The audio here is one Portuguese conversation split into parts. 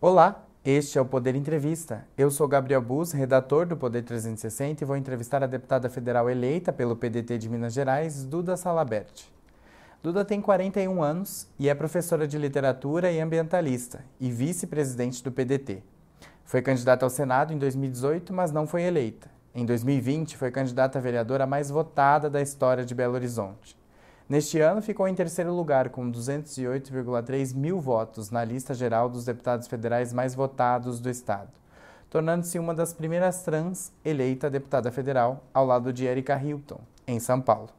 Olá, este é o Poder Entrevista. Eu sou Gabriel Bus, redator do Poder 360 e vou entrevistar a deputada federal eleita pelo PDT de Minas Gerais, Duda Salabert. Duda tem 41 anos e é professora de literatura e ambientalista e vice-presidente do PDT. Foi candidata ao Senado em 2018, mas não foi eleita. Em 2020, foi candidata a vereadora mais votada da história de Belo Horizonte. Neste ano, ficou em terceiro lugar, com 208,3 mil votos na lista geral dos deputados federais mais votados do Estado, tornando-se uma das primeiras trans eleita deputada federal, ao lado de Erika Hilton, em São Paulo.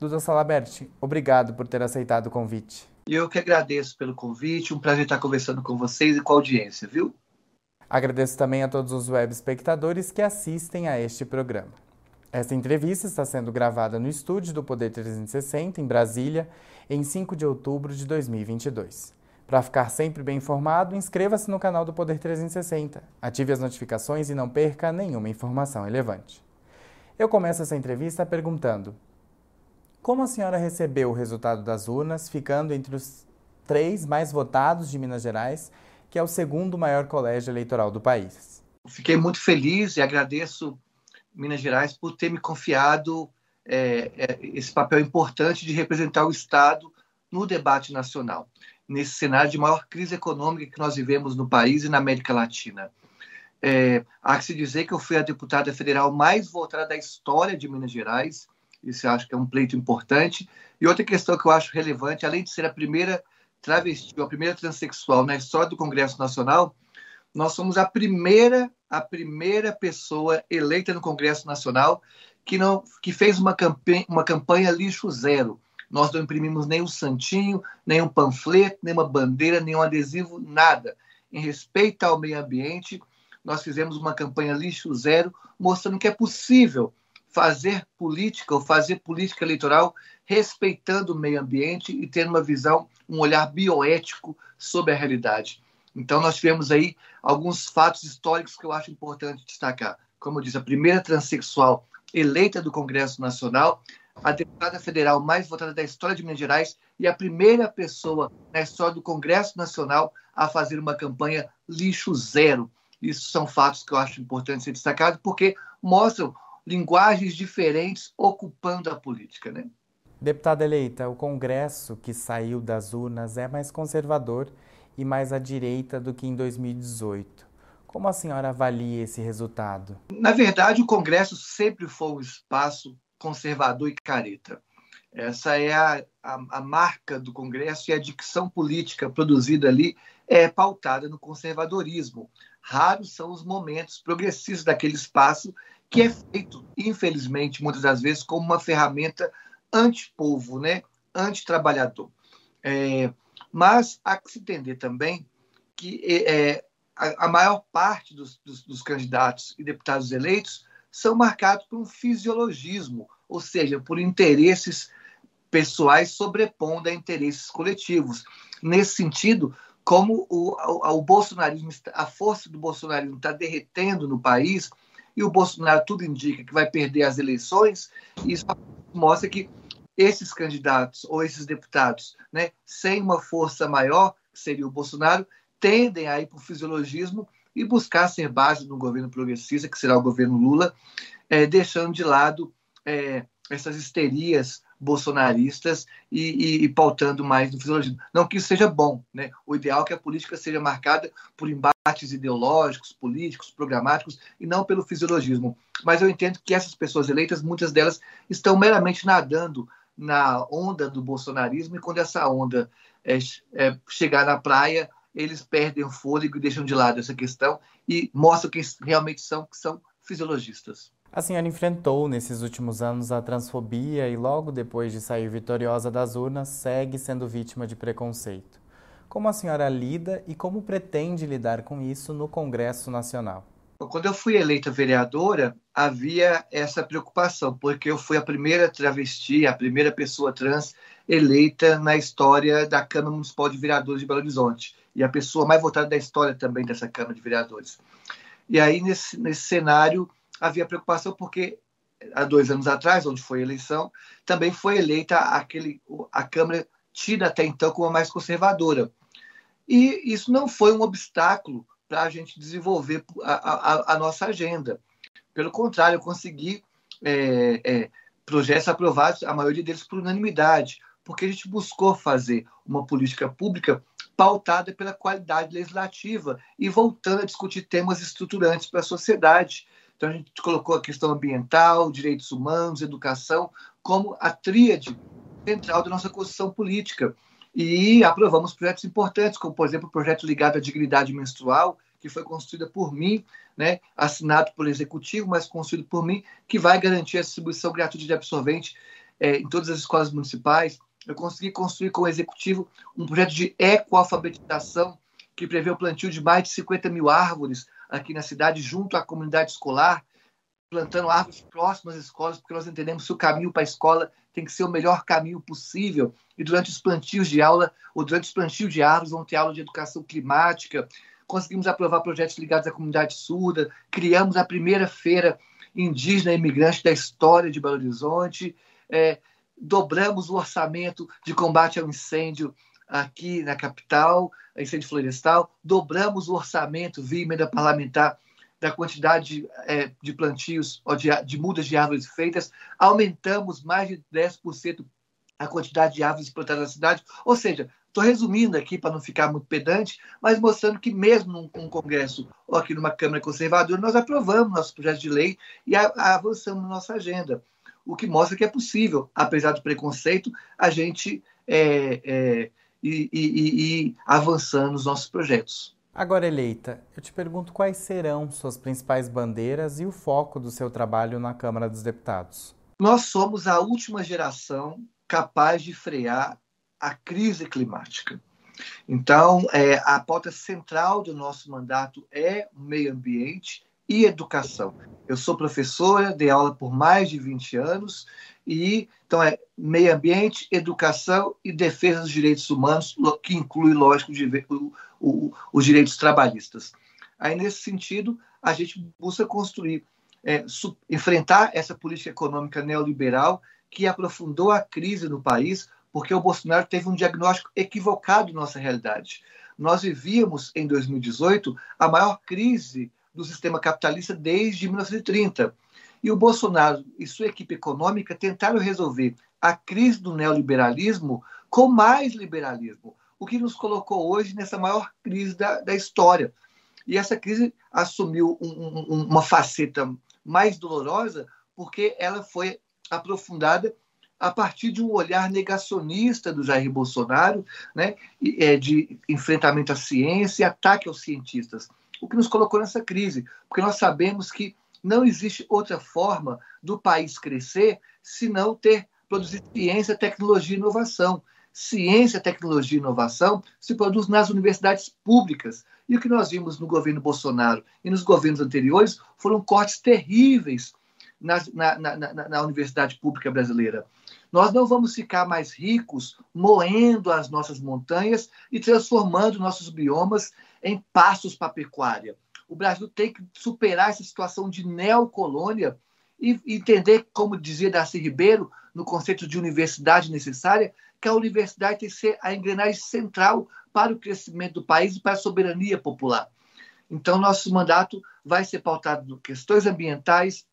Duda Salabert, obrigado por ter aceitado o convite. Eu que agradeço pelo convite, um prazer estar conversando com vocês e com a audiência, viu? Agradeço também a todos os web espectadores que assistem a este programa. Esta entrevista está sendo gravada no estúdio do Poder 360, em Brasília, em 5 de outubro de 2022. Para ficar sempre bem informado, inscreva-se no canal do Poder 360, ative as notificações e não perca nenhuma informação relevante. Eu começo essa entrevista perguntando: Como a senhora recebeu o resultado das urnas, ficando entre os três mais votados de Minas Gerais, que é o segundo maior colégio eleitoral do país? Fiquei muito feliz e agradeço Minas Gerais por ter me confiado é, é, esse papel importante de representar o Estado no debate nacional, nesse cenário de maior crise econômica que nós vivemos no país e na América Latina. É, há que se dizer que eu fui a deputada federal mais votada da história de Minas Gerais, isso acho que é um pleito importante. E outra questão que eu acho relevante, além de ser a primeira travesti, a primeira transexual na história do Congresso Nacional, nós somos a primeira a primeira pessoa eleita no Congresso Nacional que não que fez uma campanha, uma campanha lixo zero. Nós não imprimimos nem um santinho, nem um panfleto, nem uma bandeira, nem um adesivo, nada. Em respeito ao meio ambiente, nós fizemos uma campanha lixo zero, mostrando que é possível fazer política ou fazer política eleitoral respeitando o meio ambiente e tendo uma visão, um olhar bioético sobre a realidade. Então, nós tivemos aí alguns fatos históricos que eu acho importante destacar. Como eu disse, a primeira transexual eleita do Congresso Nacional, a deputada federal mais votada da história de Minas Gerais e a primeira pessoa na história do Congresso Nacional a fazer uma campanha lixo zero. Isso são fatos que eu acho importante ser destacados, porque mostram linguagens diferentes ocupando a política. Né? Deputada eleita, o Congresso que saiu das urnas é mais conservador e mais à direita do que em 2018. Como a senhora avalia esse resultado? Na verdade, o Congresso sempre foi um espaço conservador e careta. Essa é a, a, a, marca do Congresso e a dicção política produzida ali é pautada no conservadorismo. Raros são os momentos progressistas daquele espaço que é feito, infelizmente, muitas das vezes, como uma ferramenta anti-povo, né? anti-trabalhador. É, mas há que se entender também que é, a, a, maior parte dos, dos, dos candidatos e deputados eleitos são marcados por um fisiologismo, ou seja, por interesses pessoais sobrepondo a interesses coletivos. Nesse sentido, como o, o, o bolsonarismo, a força do bolsonarismo está derretendo no país e o Bolsonaro tudo indica que vai perder as eleições, isso mostra que esses candidatos ou esses deputados, né, sem uma força maior, que seria o Bolsonaro, tendem a ir para o fisiologismo e buscar ser base no governo progressista, que será o governo Lula, é, deixando de lado é, essas histerias bolsonaristas e, e, e, pautando mais no fisiologismo. Não que isso seja bom, né? O ideal é que a política seja marcada por embates ideológicos, políticos, programáticos e não pelo fisiologismo. Mas eu entendo que essas pessoas eleitas, muitas delas estão meramente nadando na onda do bolsonarismo e quando essa onda é, é, chegar na praia, eles perdem o fôlego e deixam de lado essa questão e mostram que realmente são, que são fisiologistas. A senhora enfrentou nesses últimos anos a transfobia e logo depois de sair vitoriosa das urnas segue sendo vítima de preconceito. Como a senhora lida e como pretende lidar com isso no Congresso Nacional? Quando eu fui eleita vereadora, havia essa preocupação, porque eu fui a primeira travesti, a primeira pessoa trans eleita na história da Câmara Municipal de Vereadores de Belo Horizonte e a pessoa mais votada da história também dessa Câmara de Vereadores. E aí, nesse, nesse cenário, havia preocupação porque há dois anos atrás, onde foi a eleição, também foi eleita aquele, a Câmara tida até então como a mais conservadora. E isso não foi um obstáculo para a gente desenvolver a, a, a, nossa agenda. Pelo contrário, eu consegui é, é, projetos aprovados, a maioria deles por unanimidade, porque a gente buscou fazer uma política pública pautada pela qualidade legislativa e voltando a discutir temas estruturantes para a sociedade. Então, a gente colocou a questão ambiental, direitos humanos, educação, como a tríade central da nossa Constituição política. E aprovamos projetos importantes, como, por exemplo, o projeto ligado à dignidade menstrual, que foi construída por mim, né, assinado pelo Executivo, mas construído por mim, que vai garantir a distribuição gratuita de absorvente é, em todas as escolas municipais. Eu consegui construir com o Executivo um projeto de ecoalfabetização que prevê o plantio de mais de 50 mil árvores aqui na cidade, junto à comunidade escolar, plantando árvores próximas às escolas, porque nós entendemos que o caminho para a escola tem que ser o melhor caminho possível. E durante os plantios de aula, ou durante os plantios de árvores, vão ter aula de educação climática. Conseguimos aprovar projetos ligados à comunidade surda, criamos a primeira feira indígena imigrante da história de Belo Horizonte, é, dobramos o orçamento de combate ao incêndio aqui na capital, incêndio florestal, dobramos o orçamento via emenda parlamentar da quantidade é, de plantios ou de, de, mudas de árvores feitas, aumentamos mais de 10% a quantidade de árvores plantadas na cidade. Ou seja, estou resumindo aqui para não ficar muito pedante, mas mostrando que mesmo num, Congresso ou aqui numa Câmara Conservadora, nós aprovamos nosso projeto de lei e a, a avançamos nossa agenda. O que mostra que é possível, apesar do preconceito, a gente é, é, ir, ir, ir avançando nos nossos projetos. Agora eleita, eu te pergunto quais serão suas principais bandeiras e o foco do seu trabalho na Câmara dos Deputados. Nós somos a última geração capaz de frear a crise climática. Então, é, a pauta central do nosso mandato é o meio ambiente e educação. Eu sou professora, dei aula por mais de 20 anos e então é meio ambiente, educação e defesa dos direitos humanos, que inclui, lógico, o, os direitos trabalhistas. Aí, nesse sentido, a gente busca construir, é, enfrentar essa política econômica neoliberal que aprofundou a crise no país, porque o Bolsonaro teve um diagnóstico equivocado de nossa realidade. Nós vivíamos, em 2018, a maior crise do sistema capitalista desde 1930. E o Bolsonaro e sua equipe econômica tentaram resolver a crise do neoliberalismo com mais liberalismo, o que nos colocou hoje nessa maior crise da, da história. E essa crise assumiu um, um, uma faceta mais dolorosa porque ela foi aprofundada a partir de um olhar negacionista do Jair Bolsonaro, né, é, de enfrentamento à ciência e ataque aos cientistas, o que nos colocou nessa crise, porque nós sabemos que não existe outra forma do país crescer se não ter produzir ciência, tecnologia e inovação. Ciência, tecnologia e inovação se produz nas universidades públicas. E o que nós vimos no governo Bolsonaro e nos governos anteriores foram cortes terríveis na, na, na, na, universidade pública brasileira. Nós não vamos ficar mais ricos moendo as nossas montanhas e transformando nossos biomas em pastos para a pecuária. O Brasil tem que superar essa situação de neocolônia e entender, como dizia Darcy Ribeiro, no conceito de universidade necessária, que a universidade tem que ser a engrenagem central para o crescimento do país e para a soberania popular. Então, nosso mandato vai ser pautado em questões ambientais,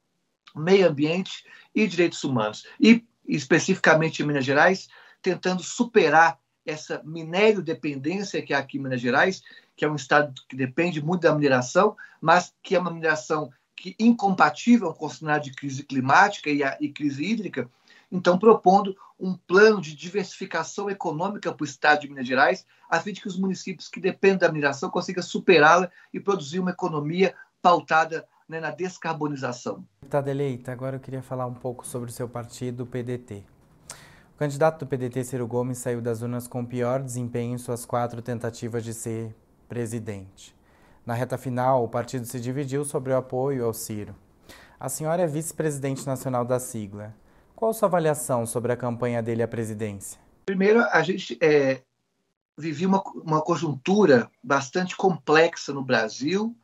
meio ambiente e direitos humanos. E, especificamente em Minas Gerais, tentando superar essa minério dependência que há aqui em Minas Gerais, que é um estado que depende muito da mineração, mas que é uma mineração que incompatível com o cenário de crise climática e, a, e crise hídrica, então propondo um plano de diversificação econômica para o estado de Minas Gerais, a fim de que os municípios que dependem da mineração consigam superá-la e produzir uma economia pautada né, na descarbonização. Deputada eleita, agora eu queria falar um pouco sobre o seu partido, o PDT. O candidato do PDT, Ciro Gomes, saiu das urnas com pior desempenho em suas quatro tentativas de ser presidente. Na reta final, o partido se dividiu sobre o apoio ao Ciro. A senhora é vice-presidente nacional da sigla. Qual sua avaliação sobre a campanha dele à presidência? Primeiro, a gente é, uma, uma conjuntura bastante complexa no Brasil,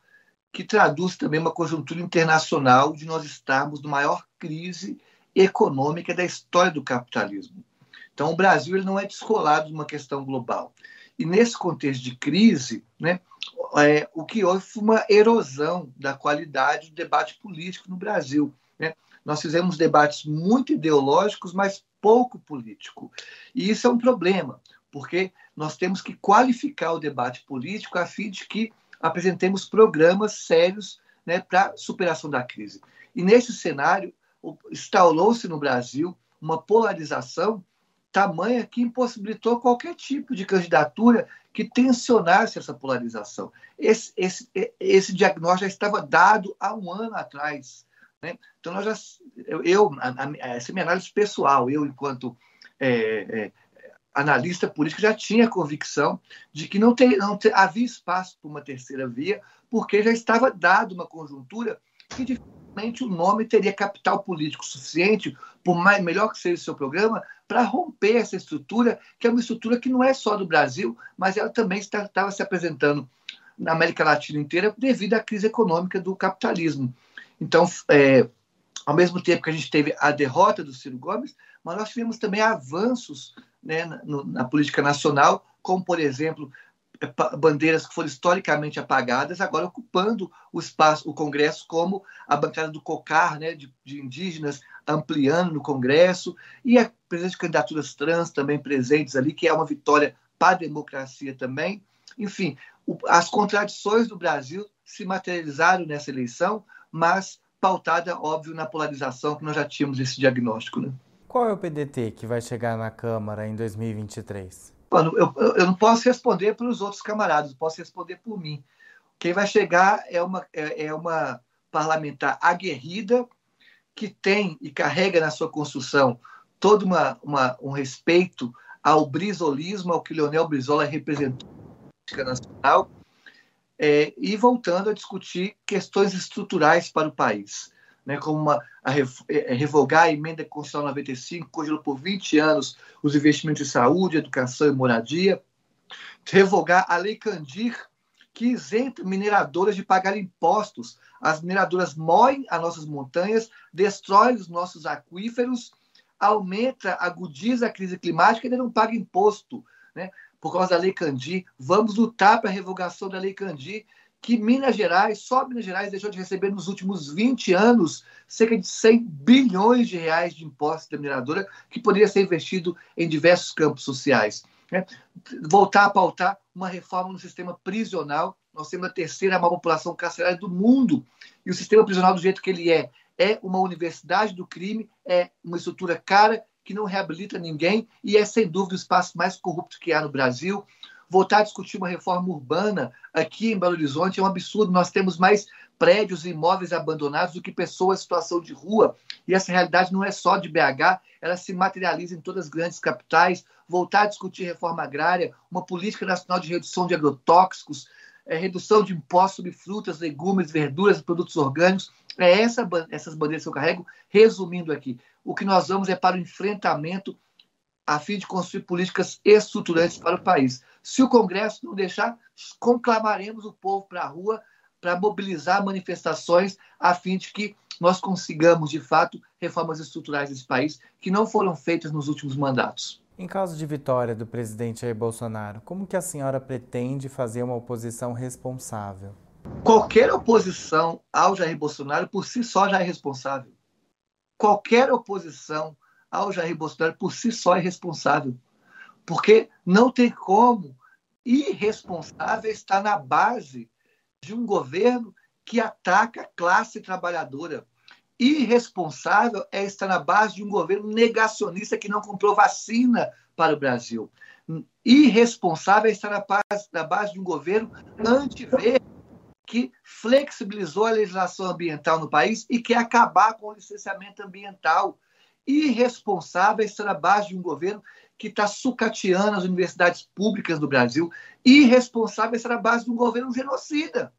que traduz também uma conjuntura internacional de nós estarmos na maior crise econômica da história do capitalismo. Então, o Brasil ele não é descolado de uma questão global. E nesse contexto de crise, né, é, o que houve foi uma erosão da qualidade do debate político no Brasil. Né? Nós fizemos debates muito ideológicos, mas pouco político. E isso é um problema, porque nós temos que qualificar o debate político a fim de que apresentemos programas sérios né, para superação da crise. E nesse cenário, instaurou-se no Brasil uma polarização tamanha que impossibilitou qualquer tipo de candidatura que tensionasse essa polarização. Esse, esse, esse diagnóstico já estava dado há um ano atrás. Né? Então, nós já, eu, a, a, essa é minha análise pessoal, eu, enquanto é, é, analista político, já tinha convicção de que não, tem, não ter, havia espaço para uma terceira via, porque já estava dado uma conjuntura que dificilmente o nome teria capital político suficiente, por mais melhor que seja o seu programa, para romper essa estrutura, que é uma estrutura que não é só do Brasil, mas ela também estava se apresentando na América Latina inteira devido à crise econômica do capitalismo. Então, é, ao mesmo tempo que a gente teve a derrota do Ciro Gomes, mas nós tivemos também avanços né, na, na política nacional, como, por exemplo, bandeiras que foram historicamente apagadas, agora ocupando o espaço, o Congresso, como a bancada do COCAR, né, de, de indígenas, ampliando no Congresso, e a presença de candidaturas trans também presentes ali, que é uma vitória para a democracia também. Enfim, o, as contradições do Brasil se materializaram nessa eleição, mas pautada, óbvio, na polarização que nós já tínhamos esse diagnóstico. Né? Qual é o PDT que vai chegar na Câmara em 2023? Mano, eu, eu não posso responder pelos outros camaradas, eu posso responder por mim. Quem vai chegar é uma, é, é uma parlamentar aguerrida que tem e carrega na sua construção todo uma, uma, um respeito ao brisolismo, ao que Leonel Brizola representou na política nacional, é, e voltando a discutir questões estruturais para o país né, como uma, a, é, revogar a emenda constitucional 95, congelou por 20 anos os investimentos em saúde, educação e moradia, revogar a Lei Candir, que isenta mineradoras de pagar impostos. As mineradoras moem as nossas montanhas, destroem os nossos aquíferos, aumenta, agudiza a crise climática e ainda não paga imposto. Né? Por causa da Lei Candir, vamos lutar para a revogação da Lei Candir, que Minas Gerais, só Minas Gerais, deixou de receber nos últimos 20 anos cerca de 100 bilhões de reais de impostos da mineradora, que poderia ser investido em diversos campos sociais. Né? Voltar a pautar uma reforma no sistema prisional. Nós temos a terceira maior população carcerária do mundo. E o sistema prisional, do jeito que ele é, é uma universidade do crime, é uma estrutura cara que não reabilita ninguém e é, sem dúvida, o espaço mais corrupto que há no Brasil voltar a discutir uma reforma urbana aqui em Belo Horizonte é um absurdo. Nós temos mais prédios e imóveis abandonados do que pessoas em situação de rua. E essa realidade não é só de BH, ela se materializa em todas as grandes capitais. Voltar a discutir reforma agrária, uma política nacional de redução de agrotóxicos, é, redução de impostos sobre frutas, legumes, verduras e produtos orgânicos. É essa, essas bandeiras que eu carrego. Resumindo aqui, o que nós vamos é para o enfrentamento a fim de construir políticas estruturantes para o país. Se o Congresso não deixar, conclamaremos o povo para a rua para mobilizar manifestações a fim de que nós consigamos, de fato, reformas estruturais desse país que não foram feitas nos últimos mandatos. Em caso de vitória do presidente Jair Bolsonaro, como que a senhora pretende fazer uma oposição responsável? Qualquer oposição ao Jair Bolsonaro por si só já é responsável. Qualquer oposição ao Jair Bolsonaro por si só é responsável. Porque não tem como irresponsável estar na base de um governo que ataca a classe trabalhadora. Irresponsável é estar na base de um governo negacionista que não comprou vacina para o Brasil. Irresponsável é estar na base, na base de um governo antiverde que flexibilizou a legislação ambiental no país e quer acabar com o licenciamento ambiental irresponsável estar base de um governo que está sucateando as universidades públicas do Brasil, irresponsável estar base de um governo genocida.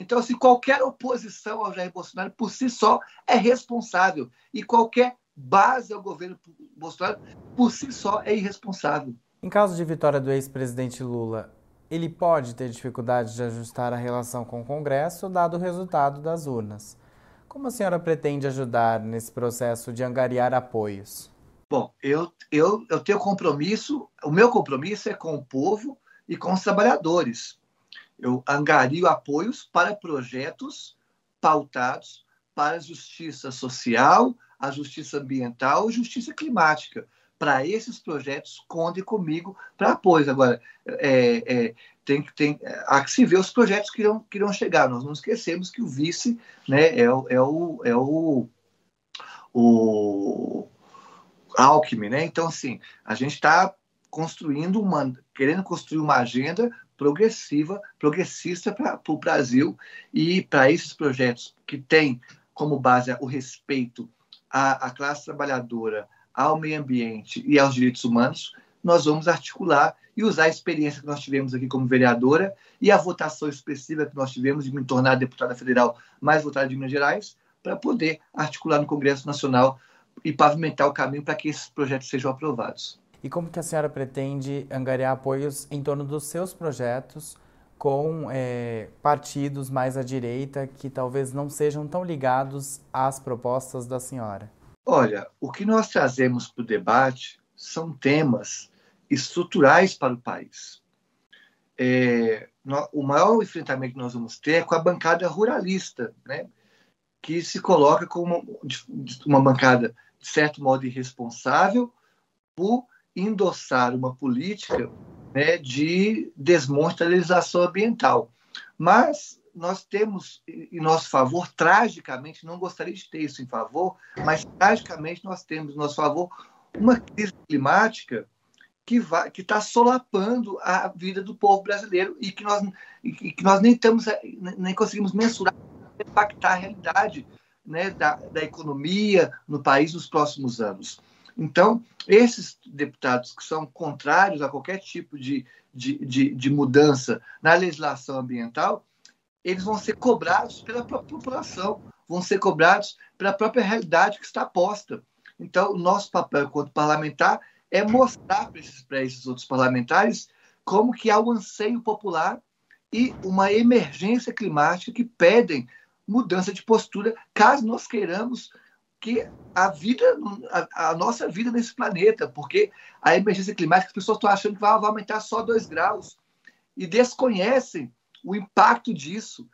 Então, assim, qualquer oposição ao Jair Bolsonaro por si só é responsável. E qualquer base ao governo Bolsonaro por si só é irresponsável. Em caso de vitória do ex-presidente Lula, ele pode ter dificuldade de ajustar a relação com o Congresso, dado o resultado das urnas. Como a senhora pretende ajudar nesse processo de angariar apoios? Bom, eu, eu, eu tenho compromisso, o meu compromisso é com o povo e com os trabalhadores. Eu angario apoios para projetos pautados para a justiça social, a justiça ambiental e justiça climática. Para esses projetos, conte comigo para apoio. Agora, é, é, tem, tem, há que se ver os projetos que irão, que irão chegar. Nós não esquecemos que o vice né, é, o, é, o, é o, o Alckmin. Né? Então, assim, a gente está construindo uma, querendo construir uma agenda progressiva, progressista para o Brasil e para esses projetos que têm como base o respeito à, à classe trabalhadora, ao meio ambiente e aos direitos humanos, nós vamos articular e usar a experiência que nós tivemos aqui como vereadora e a votação expressiva que nós tivemos de me tornar deputada federal mais votada de Minas Gerais, para poder articular no Congresso Nacional e pavimentar o caminho para que esses projetos sejam aprovados. E como que a senhora pretende angariar apoios em torno dos seus projetos com é, partidos mais à direita que talvez não sejam tão ligados às propostas da senhora? Olha, o que nós trazemos para o debate são temas estruturais para o país. É, no, o maior enfrentamento que nós vamos ter é com a bancada ruralista, né, que se coloca como uma, bancada, de certo modo, irresponsável por endossar uma política né, de desmonstalização ambiental. Mas nós temos em nosso favor, tragicamente, não gostaria de ter isso em favor, mas tragicamente nós temos em nosso favor uma crise climática que que está solapando a vida do povo brasileiro e que nós, e que nós nem estamos nem conseguimos mensurar impactar a realidade né, da, da economia no país nos próximos anos. Então, esses deputados que são contrários a qualquer tipo de, de, de, de mudança na legislação ambiental, eles vão ser cobrados pela própria população, vão ser cobrados pela própria realidade que está posta. Então, o nosso papel enquanto parlamentar é mostrar para esses, para esses outros parlamentares como que há um anseio popular e uma emergência climática que pedem mudança de postura, caso nós queiramos que a vida, a, a, nossa vida nesse planeta, porque a emergência climática, as pessoas estão achando que vai, vai aumentar só 2 graus e desconhecem o impacto disso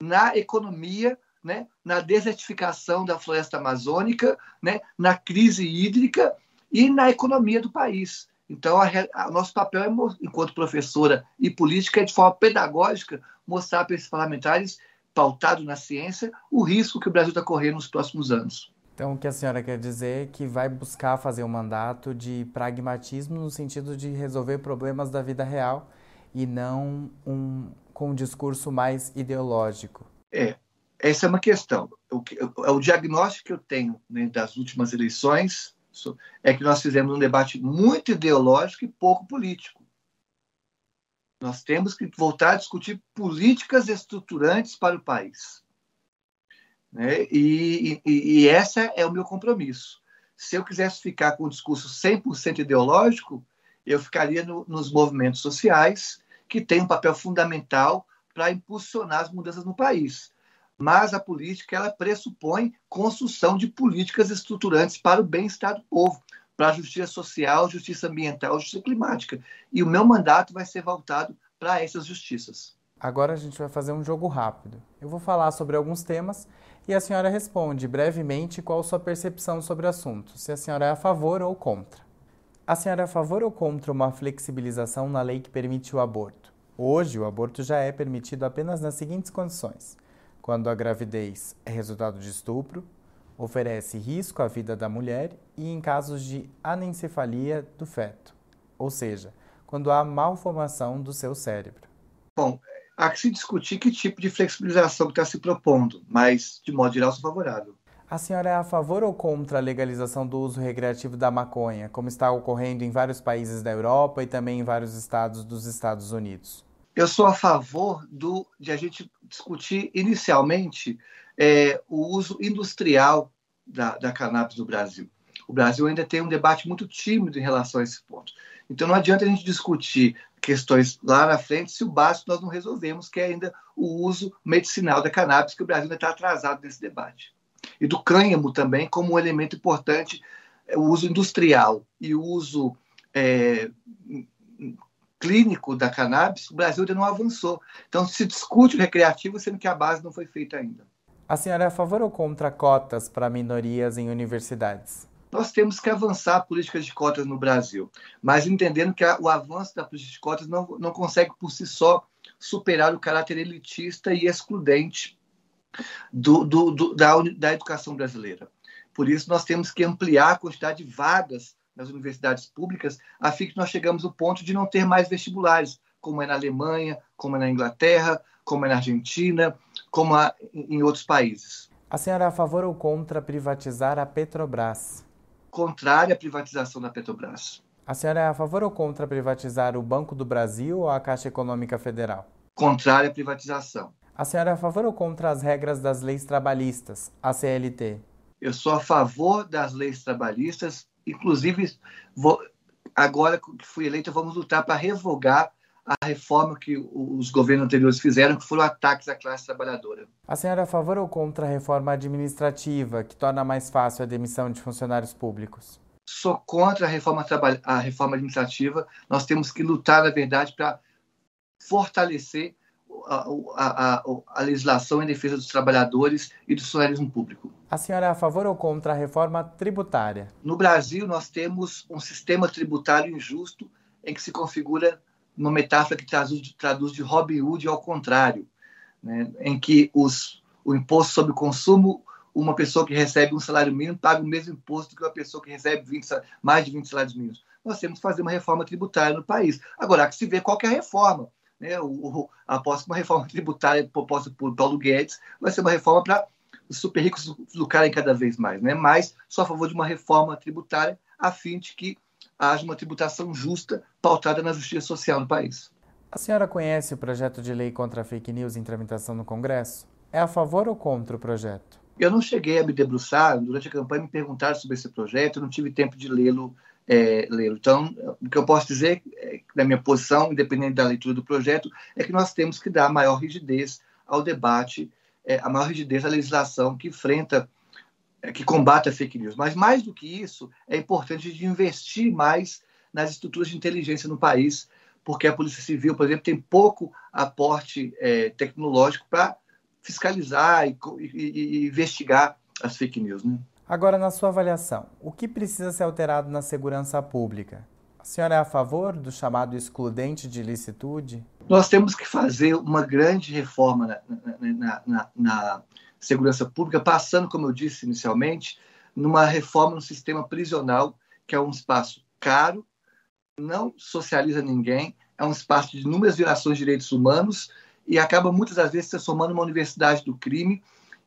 na economia, né, na desertificação da floresta amazônica, né, na crise hídrica e na economia do país. Então, o nosso papel, é, enquanto professora e política, é de forma pedagógica mostrar para esses parlamentares pautado na ciência, o risco que o Brasil está correndo nos próximos anos. Então, o que a senhora quer dizer é que vai buscar fazer um mandato de pragmatismo no sentido de resolver problemas da vida real e não um, com um discurso mais ideológico. É, essa é uma questão. O, que, o diagnóstico que eu tenho né, das últimas eleições é que nós fizemos um debate muito ideológico e pouco político. Nós temos que voltar a discutir políticas estruturantes para o país. Né? E, e, e esse é o meu compromisso. Se eu quisesse ficar com um discurso 100% ideológico, eu ficaria no, nos movimentos sociais, que têm um papel fundamental para impulsionar as mudanças no país. Mas a política ela pressupõe construção de políticas estruturantes para o bem-estar do povo, para a justiça social, justiça ambiental, justiça climática. E o meu mandato vai ser voltado para essas justiças. Agora a gente vai fazer um jogo rápido. Eu vou falar sobre alguns temas e a senhora responde brevemente qual sua percepção sobre o assunto, se a senhora é a favor ou contra. A senhora é a favor ou contra uma flexibilização na lei que permite o aborto? Hoje, o aborto já é permitido apenas nas seguintes condições: quando a gravidez é resultado de estupro, oferece risco à vida da mulher e em casos de anencefalia do feto, ou seja, quando há malformação do seu cérebro. Bom, há que se discutir que tipo de flexibilização está se propondo, mas, de modo geral, sou favorável. A senhora é a favor ou contra a legalização do uso recreativo da maconha, como está ocorrendo em vários países da Europa e também em vários estados dos Estados Unidos? Eu sou a favor do, de a gente discutir inicialmente é, o uso industrial da, da cannabis no Brasil. O Brasil ainda tem um debate muito tímido em relação a esse ponto. Então não adianta a gente discutir questões lá na frente se o básico nós não resolvemos, que é ainda o uso medicinal da cannabis, que o Brasil ainda está atrasado nesse debate. E do cânhamo também como um elemento importante o uso industrial e o uso é, clínico da cannabis, o Brasil ainda não avançou. Então, se discute o recreativo, sendo que a base não foi feita ainda. A senhora é a favor ou contra cotas para minorias em universidades? Nós temos que avançar políticas de cotas no Brasil, mas entendendo que o avanço da política de cotas não, não consegue por si só superar o caráter elitista e excludente do, do, do, da, da educação brasileira. Por isso, nós temos que ampliar a quantidade de vagas nas universidades públicas, a fim que nós chegamos ao ponto de não ter mais vestibulares, como é na Alemanha, como é na Inglaterra, como é na Argentina, como é em outros países. A senhora é a favor ou contra privatizar a Petrobras? Contrária à privatização da Petrobras. A senhora é a favor ou contra privatizar o Banco do Brasil ou a Caixa Econômica Federal? Contrária à privatização. A senhora é a favor ou contra as regras das leis trabalhistas, a CLT? Eu sou a favor das leis trabalhistas, inclusive vou, agora que fui eleito, vamos lutar para revogar a reforma que os governos anteriores fizeram, que foram ataques à classe trabalhadora. A senhora é a favor ou contra a reforma administrativa, que torna mais fácil a demissão de funcionários públicos? Sou contra a reforma, a reforma administrativa. Nós temos que lutar, na verdade, para fortalecer a, a, a, legislação em defesa dos trabalhadores e do funcionalismo público. A senhora é a favor ou contra a reforma tributária? No Brasil, nós temos um sistema tributário injusto em que se configura uma metáfora que traduz, traduz de Robin Hood ao contrário, né, em que os, o imposto sobre o consumo, uma pessoa que recebe um salário mínimo paga o mesmo imposto que uma pessoa que recebe 20, mais de 20 salários mínimos. Nós temos que fazer uma reforma tributária no país. Agora, há que se ver qual é a reforma. Né? O, após uma reforma tributária proposta por Paulo Guedes, vai ser uma reforma para os super ricos lucrarem cada vez mais. Né? Mas sou a favor de uma reforma tributária a fim de que haja uma tributação justa pautada na justiça social no país. A senhora conhece o projeto de lei contra a fake news em tramitação no Congresso? É a favor ou contra o projeto? Eu não cheguei a me debruçar, durante a campanha me perguntaram sobre esse projeto, eu não tive tempo de lê-lo. É, lê então, o que eu posso dizer, é, na minha posição, independente da leitura do projeto, é que nós temos que dar maior rigidez ao debate, é, a maior rigidez à legislação que enfrenta é, que combata a fake news. Mas, mais do que isso, é importante de investir mais nas estruturas de inteligência no país, porque a Polícia Civil, por exemplo, tem pouco aporte é, tecnológico para fiscalizar e, e, e, investigar as fake news. Né? Agora, na sua avaliação, o que precisa ser alterado na segurança pública? A senhora é a favor do chamado excludente de licitude? Nós temos que fazer uma grande reforma na, na, na, na segurança pública, passando, como eu disse inicialmente, numa reforma no sistema prisional, que é um espaço caro, não socializa ninguém, é um espaço de inúmeras violações de direitos humanos e acaba muitas das vezes transformando numa universidade do crime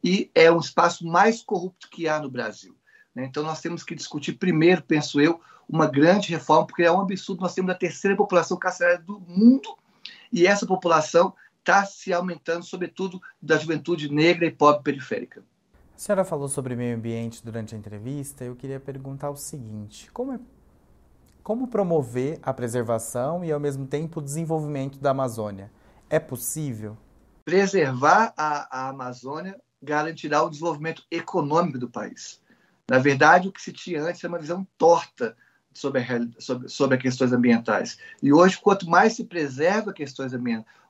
e é um espaço mais corrupto que há no Brasil. Né? Então nós temos que discutir primeiro, penso eu, uma grande reforma, porque é um absurdo nós temos a terceira população carcerária do mundo e essa população está se aumentando, sobretudo da juventude negra e pobre periférica. A senhora falou sobre meio ambiente durante a entrevista. Eu queria perguntar o seguinte: como, é, como promover a preservação e, ao mesmo tempo, o desenvolvimento da Amazônia? É possível? Preservar a, a Amazônia garantirá o desenvolvimento econômico do país. Na verdade, o que se tinha antes era uma visão torta sobre, a, sobre, sobre questões ambientais. E hoje, quanto mais se preserva questões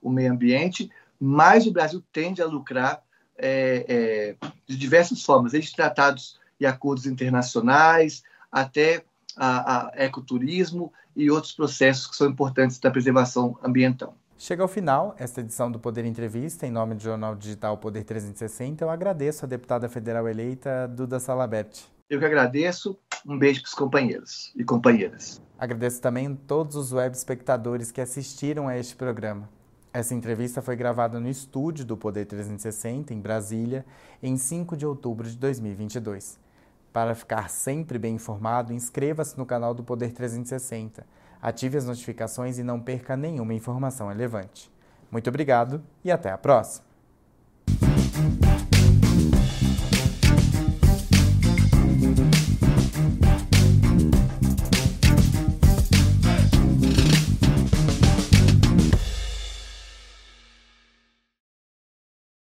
o meio ambiente, mais o Brasil tende a lucrar é, é, de diversas formas, desde tratados e acordos internacionais até a, a ecoturismo e outros processos que são importantes da preservação ambiental. Chega ao final esta edição do Poder Entrevista. Em nome do Jornal Digital Poder 360, eu agradeço a deputada federal eleita Duda Salabert. Eu que agradeço. Um beijo para os companheiros e companheiras. Agradeço também a todos os web espectadores que assistiram a este programa. Essa entrevista foi gravada no estúdio do Poder 360, em Brasília, em 5 de outubro de 2022. Para ficar sempre bem informado, inscreva-se no canal do Poder 360, ative as notificações e não perca nenhuma informação relevante. Muito obrigado e até a próxima!